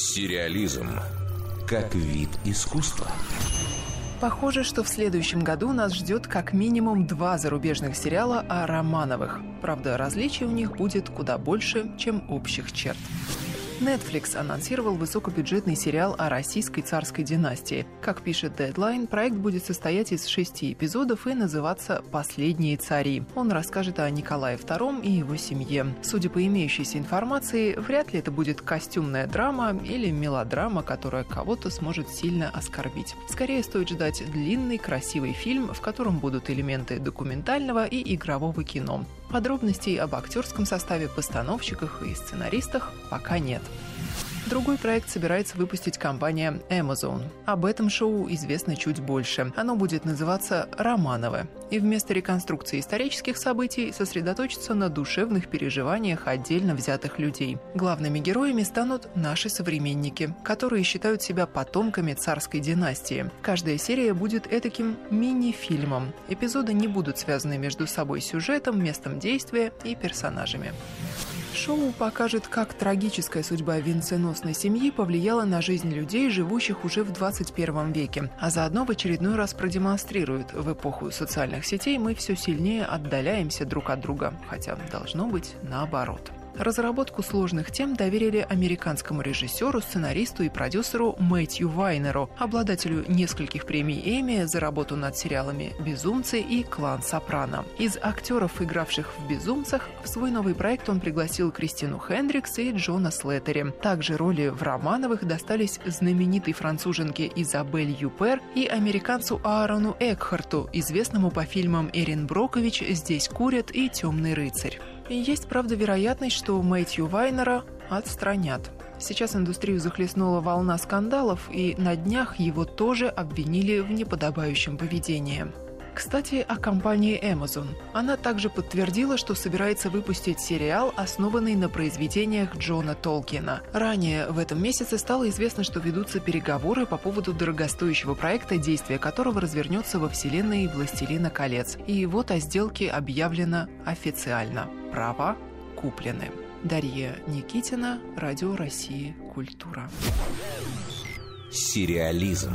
Сериализм как вид искусства. Похоже, что в следующем году нас ждет как минимум два зарубежных сериала о Романовых. Правда, различий у них будет куда больше, чем общих черт. Netflix анонсировал высокобюджетный сериал о российской царской династии. Как пишет Deadline, проект будет состоять из шести эпизодов и называться «Последние цари». Он расскажет о Николае II и его семье. Судя по имеющейся информации, вряд ли это будет костюмная драма или мелодрама, которая кого-то сможет сильно оскорбить. Скорее стоит ждать длинный, красивый фильм, в котором будут элементы документального и игрового кино. Подробностей об актерском составе, постановщиках и сценаристах пока нет. Другой проект собирается выпустить компания Amazon. Об этом шоу известно чуть больше. Оно будет называться «Романовы». И вместо реконструкции исторических событий сосредоточится на душевных переживаниях отдельно взятых людей. Главными героями станут наши современники, которые считают себя потомками царской династии. Каждая серия будет этаким мини-фильмом. Эпизоды не будут связаны между собой сюжетом, местом действия и персонажами. Шоу покажет, как трагическая судьба венценосной семьи повлияла на жизнь людей, живущих уже в 21 веке, а заодно в очередной раз продемонстрирует, в эпоху социальных сетей мы все сильнее отдаляемся друг от друга, хотя должно быть наоборот. Разработку сложных тем доверили американскому режиссеру, сценаристу и продюсеру Мэтью Вайнеру, обладателю нескольких премий Эми за работу над сериалами «Безумцы» и «Клан Сопрано». Из актеров, игравших в «Безумцах», в свой новый проект он пригласил Кристину Хендрикс и Джона Слеттери. Также роли в «Романовых» достались знаменитой француженке Изабель Юпер и американцу Аарону Экхарту, известному по фильмам «Эрин Брокович», «Здесь курят» и «Темный рыцарь». Есть, правда, вероятность, что Мэтью Вайнера отстранят. Сейчас индустрию захлестнула волна скандалов, и на днях его тоже обвинили в неподобающем поведении. Кстати, о компании Amazon. Она также подтвердила, что собирается выпустить сериал, основанный на произведениях Джона Толкина. Ранее в этом месяце стало известно, что ведутся переговоры по поводу дорогостоящего проекта, действие которого развернется во вселенной «Властелина колец». И вот о сделке объявлено официально. Права куплены. Дарья Никитина, Радио России, Культура. Сериализм